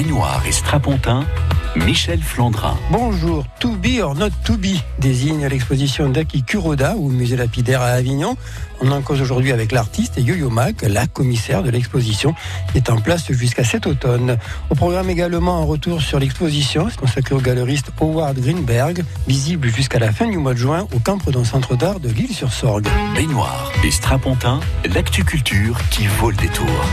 baignoire et strapontin, Michel Flandrin. Bonjour, To Be or Not To Be désigne l'exposition d'Aki Kuroda au musée lapidaire à Avignon. On en cause aujourd'hui avec l'artiste Yo-Yo Mac, la commissaire de l'exposition, qui est en place jusqu'à cet automne. Au programme également un retour sur l'exposition consacré au galeriste Howard Greenberg, visible jusqu'à la fin du mois de juin au Campredon Centre d'Art de l'île-sur-Sorgue. Baignoire et strapontin, l'actu culture qui vaut le détour.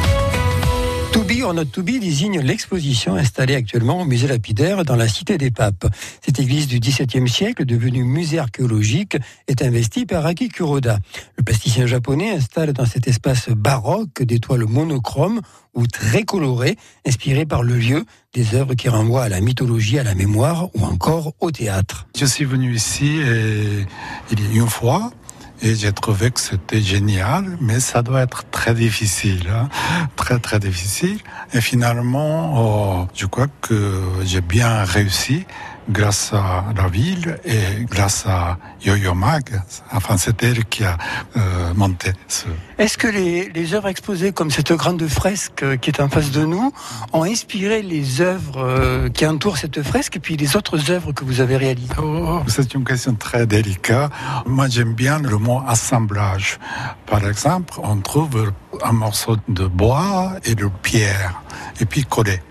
To or Not To désigne l'exposition installée actuellement au musée lapidaire dans la Cité des Papes. Cette église du XVIIe siècle, devenue musée archéologique, est investie par Aki Kuroda. Le plasticien japonais installe dans cet espace baroque des toiles monochromes ou très colorées, inspirées par le lieu, des œuvres qui renvoient à la mythologie, à la mémoire ou encore au théâtre. Je suis venu ici et, il y a une fois et j'ai trouvé que c'était génial, mais ça doit être très difficile, hein. très très difficile. Et finalement, oh, je crois que j'ai bien réussi grâce à la ville et grâce à Yo-Yo Mag. Enfin, c'est elle qui a euh, monté ce. Est-ce que les, les, œuvres exposées, comme cette grande fresque qui est en face de nous, ont inspiré les œuvres euh, qui entourent cette fresque et puis les autres œuvres que vous avez réalisées? Oh, C'est une question très délicate. Moi, j'aime bien le mot assemblage. Par exemple, on trouve un morceau de bois et de pierre, et puis collé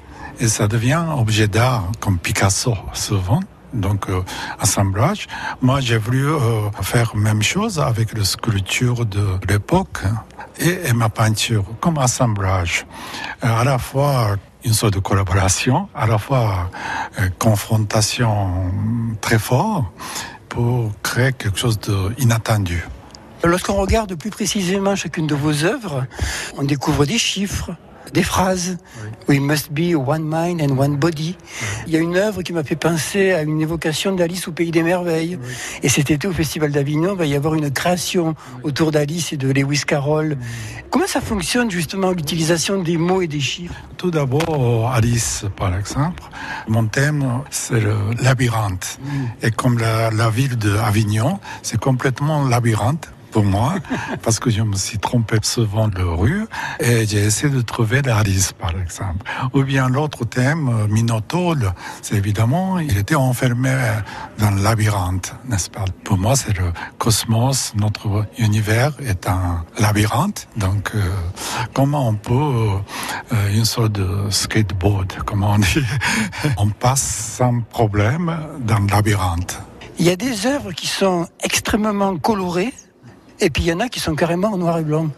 et ça devient objet d'art comme Picasso souvent. Donc euh, assemblage. Moi j'ai voulu euh, faire même chose avec la sculpture de l'époque et, et, ma peinture comme assemblage. Euh, à la fois une sorte de collaboration, à la fois euh, confrontation très fort pour créer quelque chose d'inattendu. Lorsqu'on regarde plus précisément chacune de vos œuvres, on découvre des chiffres, des phrases. We must be one mind and one body. Il y a une œuvre qui m'a fait penser à une évocation d'Alice au Pays des Merveilles. Et cet été au Festival d'Avignon, il va y avoir une création autour d'Alice et de Lewis Carroll. Comment ça fonctionne justement l'utilisation des mots et des chiffres? Tout d'abord, Alice, par exemple, mon thème, c'est le labyrinthe. Et comme la, la ville d'Avignon, c'est complètement labyrinthe moi, parce que je me suis trompé souvent de rue, et j'ai essayé de trouver l'Alice, par exemple. Ou bien l'autre thème, Minotaure, c'est évidemment, il était enfermé dans le labyrinthe, n'est-ce pas? Pour moi, c'est le cosmos, notre univers est un labyrinthe, donc euh, comment on peut, euh, une sorte de skateboard, comment on dit, on passe sans problème dans le labyrinthe. Il y a des œuvres qui sont extrêmement colorées, et puis il y en a qui sont carrément en noir et blanc.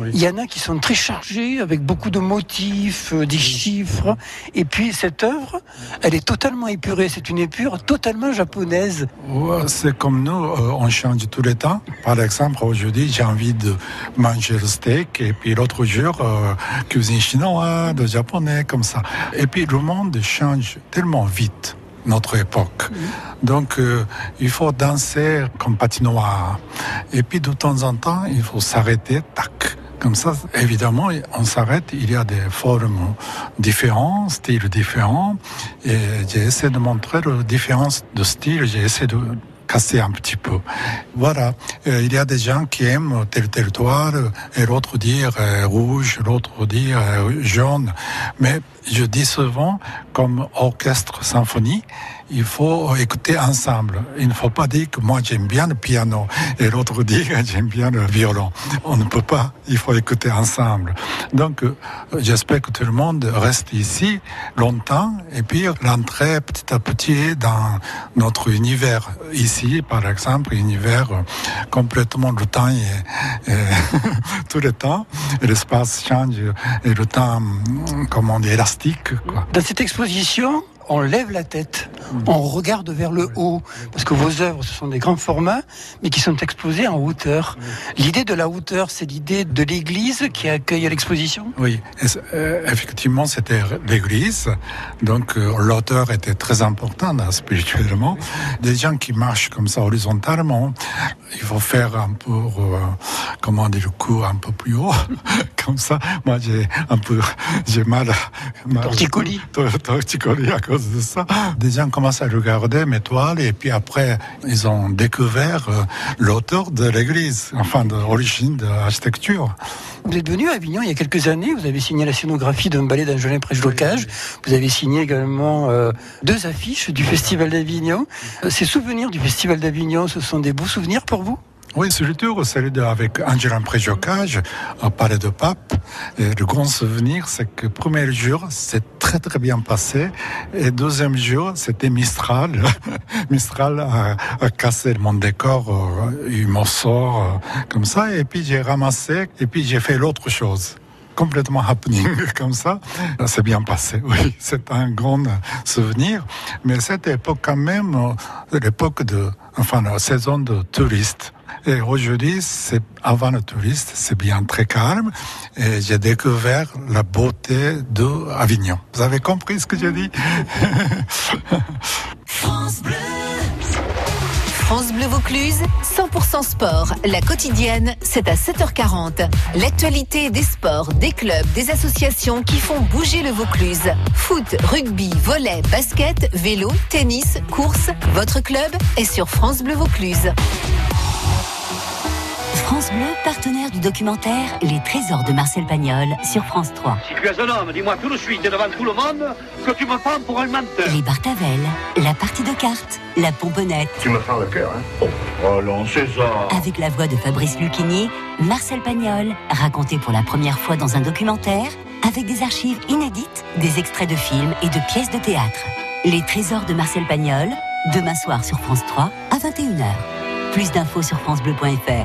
Oui. Il y en a qui sont très chargés avec beaucoup de motifs, euh, des chiffres. Et puis cette œuvre, elle est totalement épurée. C'est une épure totalement japonaise. Ouais, c'est comme nous, euh, on change tous les temps. Par exemple, aujourd'hui, j'ai envie de manger le steak. Et puis l'autre jour, euh, cuisine chinoise, de japonais, comme ça. Et puis le monde change tellement vite notre époque. Donc, euh, il faut danser comme patinoire. Et puis, de temps en temps, il faut s'arrêter, tac. Comme ça, évidemment, on s'arrête, il y a des formes différentes, styles différents. Et j'ai essayé de montrer la différence de style. J'ai essayé de casser un petit peu. Voilà, euh, il y a des gens qui aiment tel territoire, et l'autre dire euh, rouge, l'autre dire euh, jaune. Mais je dis souvent, comme orchestre symphonie, il faut écouter ensemble. Il ne faut pas dire que moi j'aime bien le piano et l'autre dit que j'aime bien le violon. On ne peut pas, il faut écouter ensemble. Donc j'espère que tout le monde reste ici longtemps et puis l'entrée petit à petit dans notre univers. Ici, par exemple, univers complètement le temps et, tout le temps, l'espace change et le temps, comment on dit, élastique. Quoi. Dans cette exposition, on lève la tête, on regarde vers le haut, parce que vos œuvres, ce sont des grands formats, mais qui sont exposés en hauteur. L'idée de la hauteur, c'est l'idée de l'église qui accueille l'exposition? Oui, euh, effectivement, c'était l'église, donc euh, l'auteur était très important hein, spirituellement. Des gens qui marchent comme ça horizontalement, il faut faire un peu, euh, comment dire, le cou un peu plus haut, comme ça. Moi, j'ai un peu, j'ai mal, mal torticolis. Torticolis à cause Des gens commencé à regarder mes toiles et puis après, ils ont découvert euh, l'auteur de l'église, enfin de l'origine de l'architecture. Vous êtes venu à Avignon il y a quelques années, vous avez signé la scénographie d'un ballet d'Angelin Prèche-Locage, vous avez signé également euh, deux affiches du Festival d'Avignon. Euh, ces souvenirs du Festival d'Avignon, ce sont des beaux souvenirs pour vous? Oui, surtout celui avec Angela Préjocage au Palais de Pape. Et le grand souvenir, c'est que premier jour, c'est très très bien passé. Et deuxième jour, c'était Mistral. Mistral a, cassé mon décor, euh, il m'en sort euh, comme ça. Et puis j'ai ramassé, et puis j'ai fait l'autre chose complètement happening comme ça. C'est bien passé, oui. C'est un grand souvenir. Mais cette époque quand même, euh, l'époque de, enfin, la saison de touristes. Et aujourd'hui, c'est avant le touriste, c'est bien très calme. Et j'ai découvert la beauté de Avignon. Vous avez compris ce que j'ai dit? France Bleu. France Bleu Vaucluse, 100% sport. La quotidienne, c'est à 7h40. L'actualité des sports, des clubs, des associations qui font bouger le Vaucluse. Foot, rugby, volet, basket, vélo, tennis, course. Votre club est sur France Bleu Vaucluse. France Bleu, partenaire du documentaire Les Trésors de Marcel Pagnol sur France 3. Si tu es un homme, dis-moi tout de suite et devant tout le monde que tu me prends pour un menteur. Les Bartavel, la partie de cartes, la pomponnette. Tu me fais le cœur, hein Oh, non, c'est ça. Avec la voix de Fabrice Lucchini, Marcel Pagnol, raconté pour la première fois dans un documentaire, avec des archives inédites, des extraits de films et de pièces de théâtre. Les Trésors de Marcel Pagnol, demain soir sur France 3 à 21h. Plus d'infos sur francebleu.fr.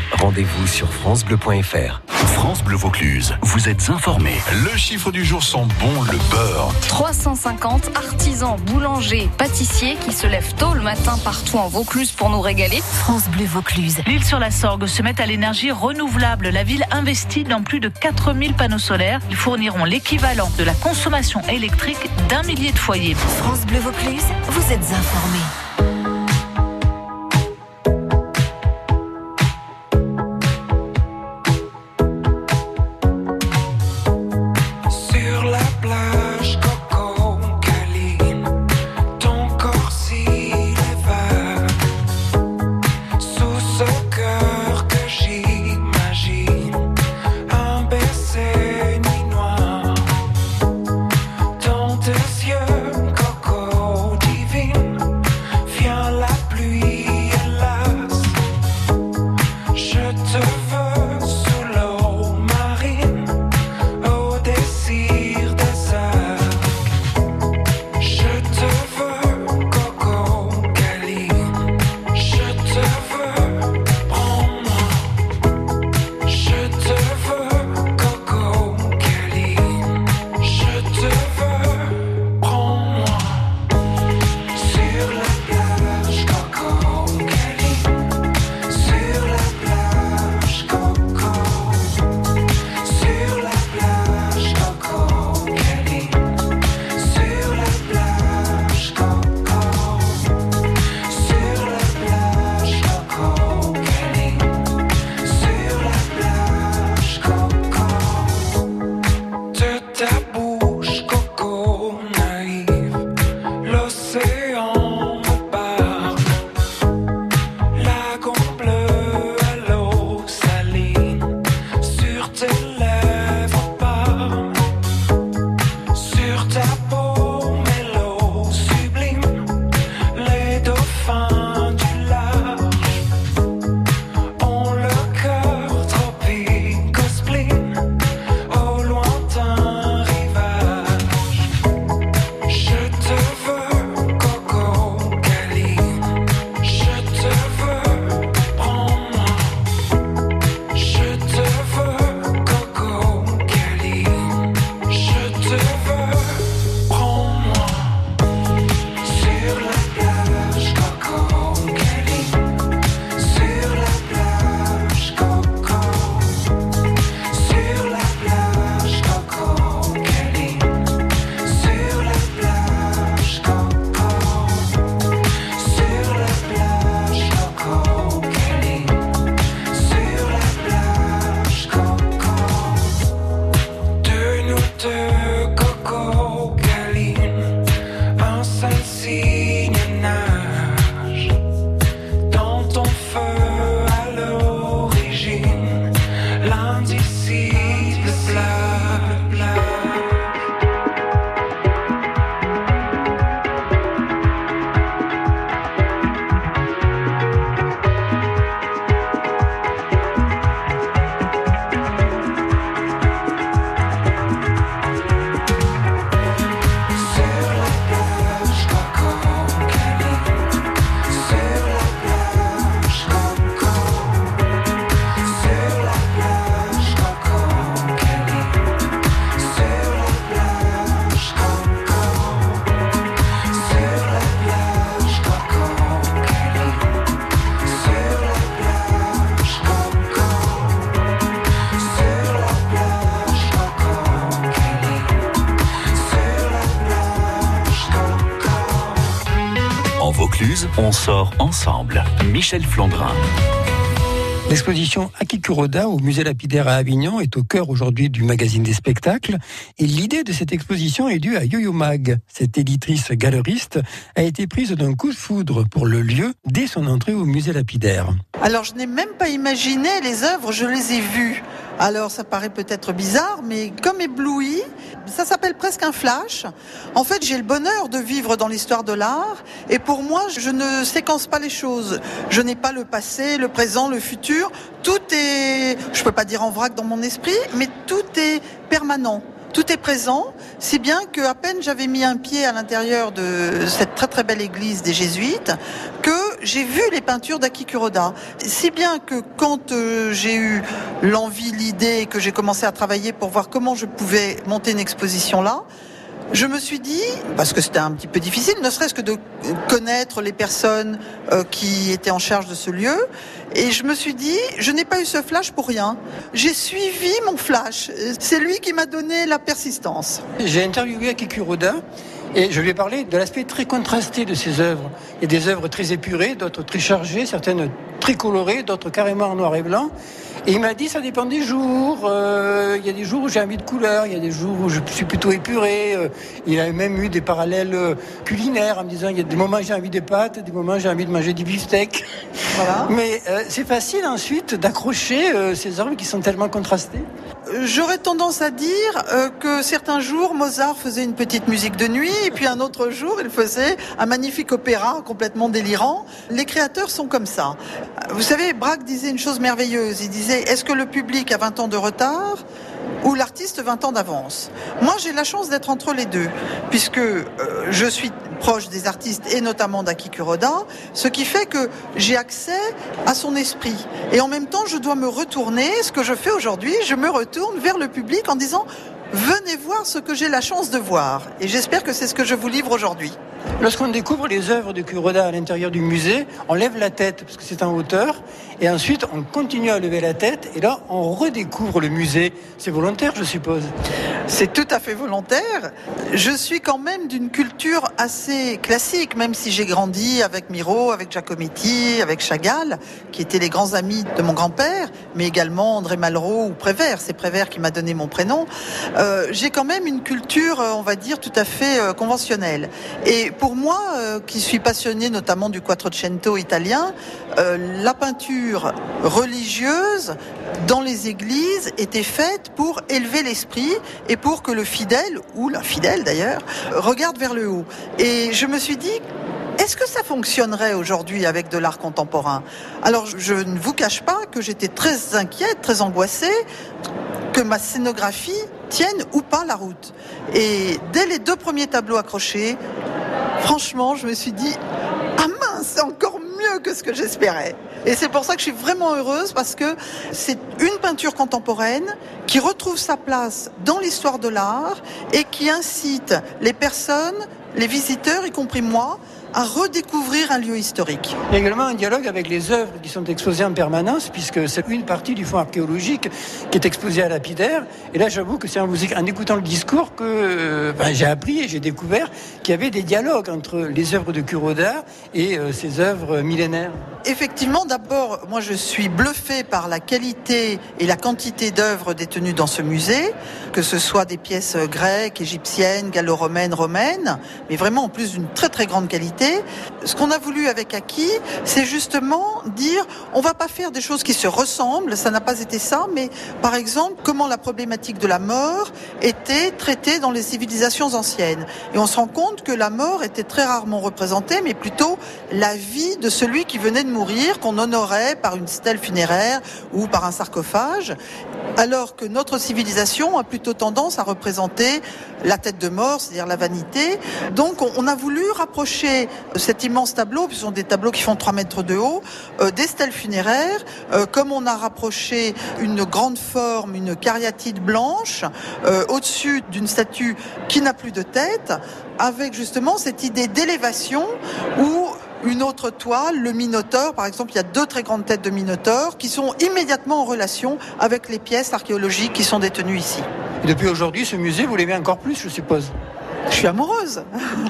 rendez-vous sur francebleu.fr. France Bleu Vaucluse, vous êtes informés. Le chiffre du jour sent bon le beurre. 350 artisans, boulangers, pâtissiers qui se lèvent tôt le matin partout en Vaucluse pour nous régaler. France Bleu Vaucluse. L'île sur la Sorgue se met à l'énergie renouvelable. La ville investit dans plus de 4000 panneaux solaires. Ils fourniront l'équivalent de la consommation électrique d'un millier de foyers. France Bleu Vaucluse, vous êtes informés. blonde ici. Michel Flandrin. L'exposition Akikuroda au musée lapidaire à Avignon est au cœur aujourd'hui du magazine des spectacles. Et l'idée de cette exposition est due à Yo-Yo Mag. Cette éditrice galeriste a été prise d'un coup de foudre pour le lieu dès son entrée au musée lapidaire. Alors je n'ai même pas imaginé les œuvres, je les ai vues. Alors ça paraît peut-être bizarre, mais comme ébloui, ça s'appelle presque un flash. En fait, j'ai le bonheur de vivre dans l'histoire de l'art, et pour moi, je ne séquence pas les choses. Je n'ai pas le passé, le présent, le futur. Tout est, je peux pas dire en vrac dans mon esprit, mais tout est permanent. Tout est présent, si bien que à peine j'avais mis un pied à l'intérieur de cette très très belle église des jésuites, que j'ai vu les peintures d'Aki Kuroda. Si bien que quand euh, j'ai eu l'envie, l'idée, que j'ai commencé à travailler pour voir comment je pouvais monter une exposition là, je me suis dit, parce que c'était un petit peu difficile, ne serait-ce que de connaître les personnes euh, qui étaient en charge de ce lieu, et je me suis dit, je n'ai pas eu ce flash pour rien. J'ai suivi mon flash. C'est lui qui m'a donné la persistance. J'ai interviewé Akiku Roda et je lui ai parlé de l'aspect très contrasté de ses œuvres. Il y a des œuvres très épurées, d'autres très chargées, certaines très colorées, d'autres carrément en noir et blanc. Et il m'a dit, ça dépend des jours. Euh, il y a des jours où j'ai envie de couleur, il y a des jours où je suis plutôt épuré. Euh, il a même eu des parallèles euh, culinaires en me disant, il y a des moments où j'ai envie de pâtes, des moments où j'ai envie de manger du beefsteak. Voilà. Mais euh, c'est facile ensuite d'accrocher ces œuvres qui sont tellement contrastées. J'aurais tendance à dire euh, que certains jours, Mozart faisait une petite musique de nuit, et puis un autre jour, il faisait un magnifique opéra complètement délirant. Les créateurs sont comme ça. Vous savez, Braque disait une chose merveilleuse. Il disait, est-ce que le public a 20 ans de retard ou l'artiste 20 ans d'avance? Moi, j'ai la chance d'être entre les deux, puisque euh, je suis proche des artistes et notamment d'Aki Kuroda, ce qui fait que j'ai accès à son esprit. Et en même temps, je dois me retourner, ce que je fais aujourd'hui, je me retourne vers le public en disant venez voir ce que j'ai la chance de voir. Et j'espère que c'est ce que je vous livre aujourd'hui. Lorsqu'on découvre les œuvres de Kuroda à l'intérieur du musée, on lève la tête parce que c'est en hauteur, et ensuite on continue à lever la tête, et là on redécouvre le musée. C'est volontaire, je suppose. C'est tout à fait volontaire. Je suis quand même d'une culture assez classique, même si j'ai grandi avec Miro, avec Giacometti, avec Chagall, qui étaient les grands amis de mon grand-père, mais également André Malraux ou Prévert. C'est Prévert qui m'a donné mon prénom. Euh, j'ai quand même une culture, on va dire, tout à fait euh, conventionnelle. Et pour moi, euh, qui suis passionné notamment du Quattrocento italien, euh, la peinture religieuse dans les églises était faite pour élever l'esprit et pour que le fidèle, ou l'infidèle d'ailleurs, regarde vers le haut. Et je me suis dit, est-ce que ça fonctionnerait aujourd'hui avec de l'art contemporain? Alors, je ne vous cache pas que j'étais très inquiète, très angoissée que ma scénographie tienne ou pas la route. Et dès les deux premiers tableaux accrochés, franchement, je me suis dit, ah mince, c'est encore mieux que ce que j'espérais. Et c'est pour ça que je suis vraiment heureuse parce que c'est une peinture contemporaine qui retrouve sa place dans l'histoire de l'art et qui incite les personnes, les visiteurs, y compris moi, à redécouvrir un lieu historique. Il y a également un dialogue avec les œuvres qui sont exposées en permanence, puisque c'est une partie du fonds archéologique qui est exposée à Lapidaire. Et là, j'avoue que c'est en, en, écoutant le discours que euh, ben, j'ai appris et j'ai découvert qu'il y avait des dialogues entre les œuvres de Kuroda et euh, ces œuvres millénaires. Effectivement, d'abord, moi je suis bluffé par la qualité et la quantité d'œuvres détenues dans ce musée, que ce soit des pièces grecques, égyptiennes, gallo-romaines, romaines, mais vraiment en plus d'une très très grande qualité. Ce qu'on a voulu avec Aki, c'est justement dire, on va pas faire des choses qui se ressemblent, ça n'a pas été ça, mais par exemple, comment la problématique de la mort était traitée dans les civilisations anciennes. Et on se rend compte que la mort était très rarement représentée, mais plutôt la vie de celui qui venait de mourir, qu'on honorait par une stèle funéraire ou par un sarcophage, alors que notre civilisation a plutôt tendance à représenter la tête de mort, c'est-à-dire la vanité. Donc on a voulu rapprocher cet immense tableau, ce sont des tableaux qui font 3 mètres de haut, euh, des stèles funéraires, euh, comme on a rapproché une grande forme, une cariatide blanche, euh, au-dessus d'une statue qui n'a plus de tête, avec justement cette idée d'élévation où une autre toile, le Minotaure, par exemple, il y a deux très grandes têtes de Minotaure qui sont immédiatement en relation avec les pièces archéologiques qui sont détenues ici. Et depuis aujourd'hui, ce musée, vous l'aimez encore plus, je suppose? Je suis amoureuse.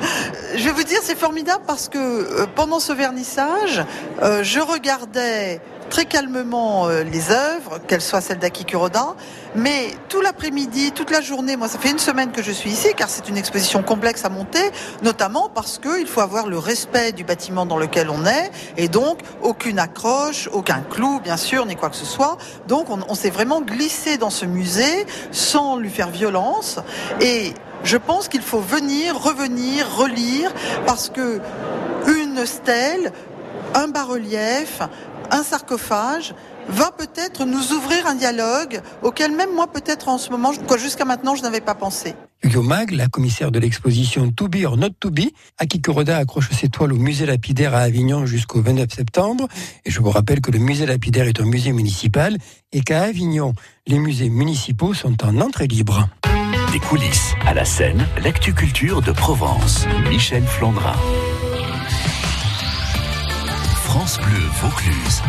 je vais vous dire, c'est formidable parce que euh, pendant ce vernissage, euh, je regardais très calmement euh, les œuvres, qu'elles soient celles d'Aki Kuroda, mais tout l'après-midi, toute la journée, moi ça fait une semaine que je suis ici, car c'est une exposition complexe à monter, notamment parce qu'il faut avoir le respect du bâtiment dans lequel on est, et donc aucune accroche, aucun clou, bien sûr, ni quoi que ce soit. Donc on, on s'est vraiment glissé dans ce musée sans lui faire violence, et je pense qu'il faut venir, revenir, relire, parce que une stèle, un bas-relief, un sarcophage va peut-être nous ouvrir un dialogue auquel même moi peut-être en ce moment, jusqu'à maintenant, je n'avais pas pensé. Hugo Mag, la commissaire de l'exposition To Be or Not To Be, Aki Kuroda accroche ses toiles au musée lapidaire à Avignon jusqu'au 29 septembre. Et je vous rappelle que le musée lapidaire est un musée municipal et qu'à Avignon, les musées municipaux sont en entrée libre. Des coulisses à la scène, l'actu culture de Provence. Michel Flandrin. France Bleu Vaucluse.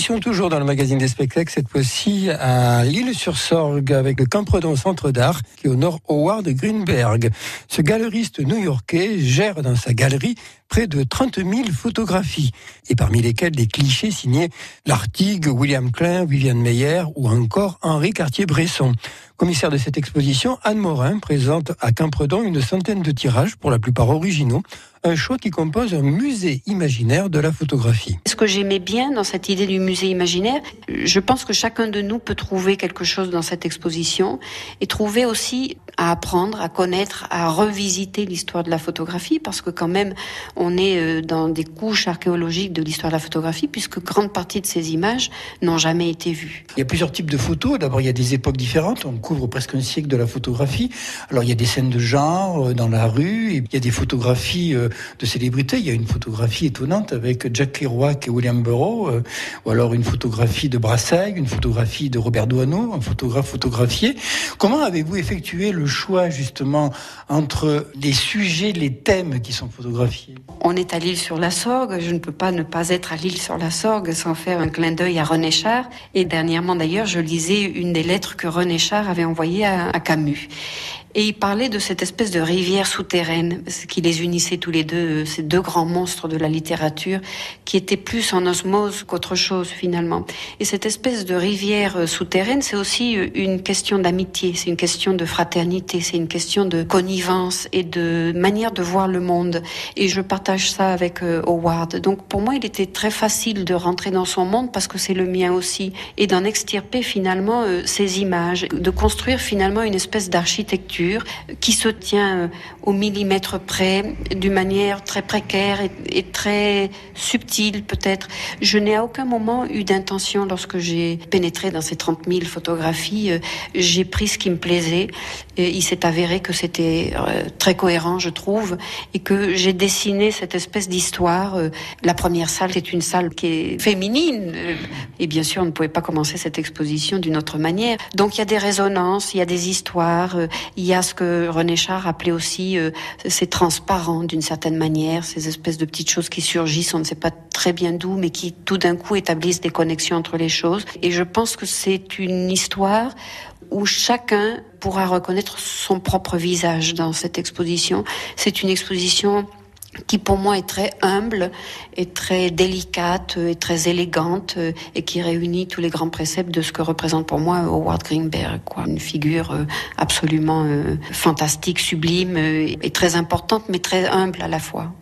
Toujours dans le magazine des spectacles, cette fois-ci à Lille-sur-Sorgue avec le Campredon Centre d'Art qui honore Howard Greenberg. Ce galeriste new-yorkais gère dans sa galerie près de 30 000 photographies et parmi lesquelles des clichés signés Lartigue, William Klein, Viviane Meyer ou encore Henri Cartier-Bresson. Commissaire de cette exposition, Anne Morin présente à Quimpredon une centaine de tirages, pour la plupart originaux, un choix qui compose un musée imaginaire de la photographie. Ce que j'aimais bien dans cette idée du musée imaginaire, je pense que chacun de nous peut trouver quelque chose dans cette exposition et trouver aussi à apprendre, à connaître, à revisiter l'histoire de la photographie parce que quand même on est euh, dans des couches archéologiques de l'histoire de la photographie puisque grande partie de ces images n'ont jamais été vues. Il y a plusieurs types de photos. D'abord, il y a des époques différentes. On couvre presque un siècle de la photographie. Alors, il y a des scènes de genre euh, dans la rue. Et il y a des photographies euh, de célébrités. Il y a une photographie étonnante avec Jack Kerouac et William Burroughs, euh, ou alors une photographie de Brassailles, une photographie de Robert Doisneau, un photographe photographié. Comment avez-vous effectué le choix justement entre les sujets, les thèmes qui sont photographiés? On est à l'île sur la Sorgue. Je ne peux pas ne pas être à l'île sur la Sorgue sans faire un clin d'œil à René Char. Et dernièrement d'ailleurs, je lisais une des lettres que René Char avait envoyées à, à Camus. Et il parlait de cette espèce de rivière souterraine, ce qui les unissait tous les deux, euh, ces deux grands monstres de la littérature, qui étaient plus en osmose qu'autre chose finalement. Et cette espèce de rivière euh, souterraine, c'est aussi euh, une question d'amitié, c'est une question de fraternité, c'est une question de connivence et de manière de voir le monde. Et je partage ça avec Howard. Donc pour moi, il était très facile de rentrer dans son monde parce que c'est le mien aussi, et d'en extirper finalement ces images, de construire finalement une espèce d'architecture qui se tient euh, au millimètre près, d'une manière très précaire et, très subtile peut-être. Je n'ai à aucun moment eu d'intention lorsque j'ai pénétré dans ces 30 000 photographies. Euh, j'ai pris ce qui me plaisait. Il s'est avéré que c'était euh, très cohérent, je trouve, et que j'ai dessiné cette espèce d'histoire. La première salle, c'est une salle qui est féminine. Et bien sûr, on ne pouvait pas commencer cette exposition d'une autre manière. Donc il y a des résonances, il y a des histoires, il y a ce que René Char appelait aussi euh, ces transparents d'une certaine manière, ces espèces de petites choses qui surgissent, on ne sait pas très bien d'où, mais qui tout d'un coup établissent des connexions entre les choses. Et je pense que c'est une histoire où chacun pourra reconnaître son propre visage dans cette exposition. C'est une exposition qui pour moi est très humble, est très délicate, et très élégante, et qui réunit tous les grands préceptes de ce que représente pour moi Howard Greenberg, quoi. Une figure euh, absolument euh, fantastique, sublime, euh, et très importante, mais très humble à la fois.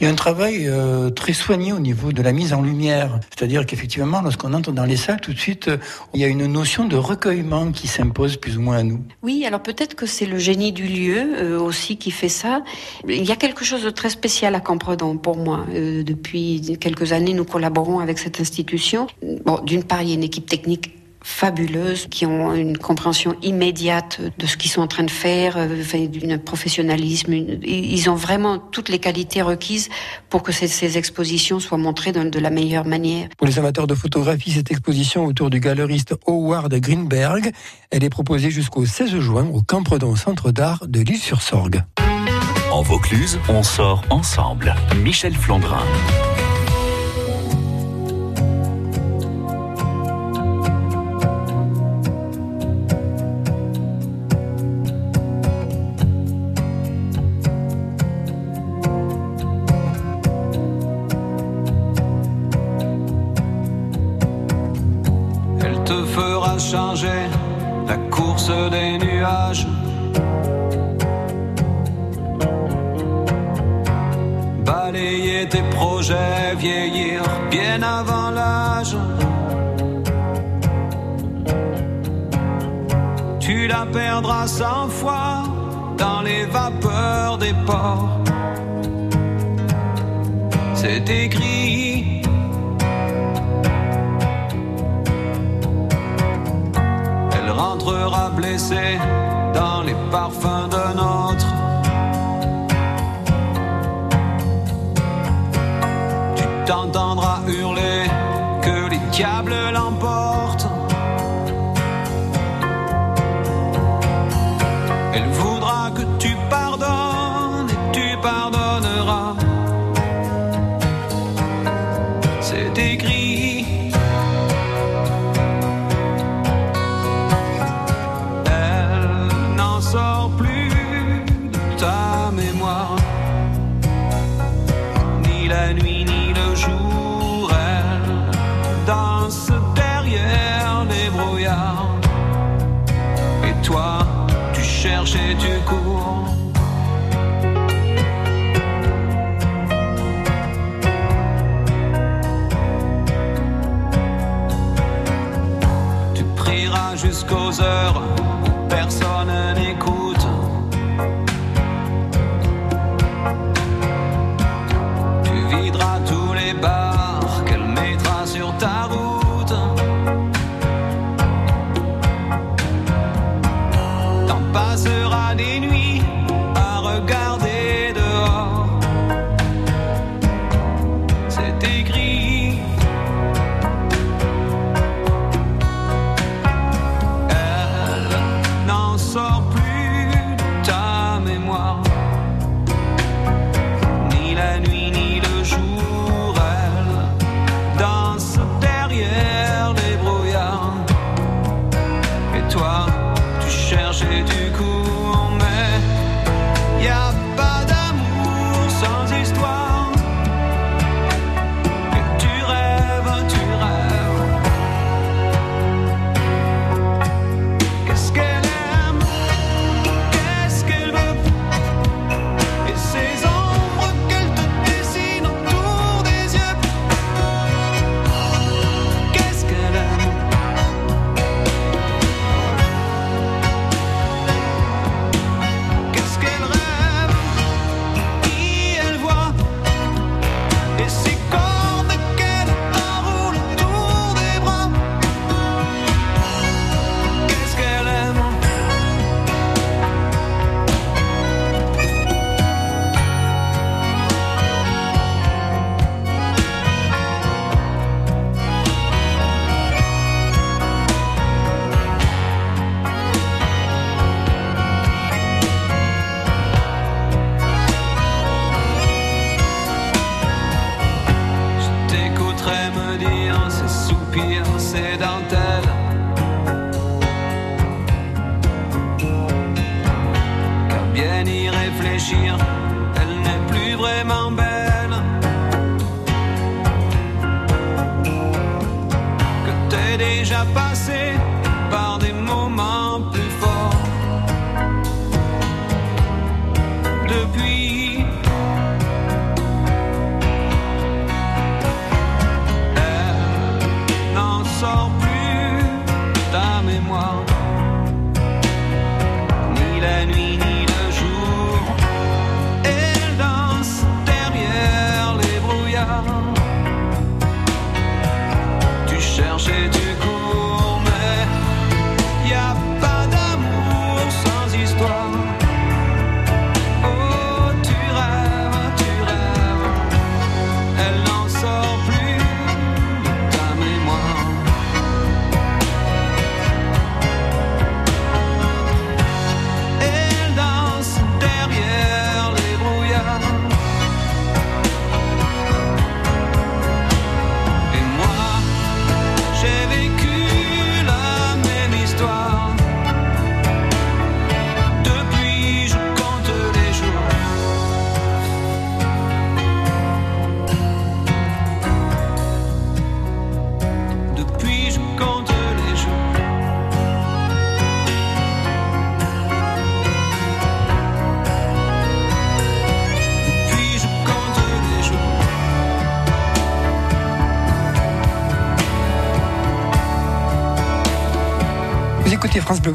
Il y a un travail euh, très soigné au niveau de la mise en lumière. C'est-à-dire qu'effectivement, lorsqu'on entre dans les salles, tout de suite, euh, il y a une notion de recueillement qui s'impose plus ou moins à nous. Oui, alors peut-être que c'est le génie du lieu euh, aussi qui fait ça. Il y a quelque chose de très spécial à Campredon pour moi. depuis quelques années, nous collaborons avec cette institution. Bon, d'une part, il y a une équipe technique fabuleuses, qui ont une compréhension immédiate de ce qu'ils sont en train de faire, euh, d'un professionnalisme. Ils ont vraiment toutes les qualités requises pour que ces, expositions soient montrées de, de, la meilleure manière. Pour les amateurs de photographie, cette exposition autour du galeriste Howard Greenberg, elle est proposée jusqu'au 16 juin au Campredon Centre d'Art de l'île-sur-Sorgue. En Vaucluse, on sort ensemble. Michel Flandrin. La course des nuages. Balayer tes projets, vieillir bien avant l'âge. Tu la perdras cent fois dans les vapeurs des ports. C'est écrit dans les parfums d'un autre. Tu t'entendras hurler que les diables jusqu'aux heures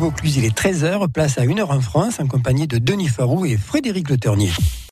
Vaucluse, il est 13h, place à 1h en France, en compagnie de Denis Farou et Frédéric Le Ternier.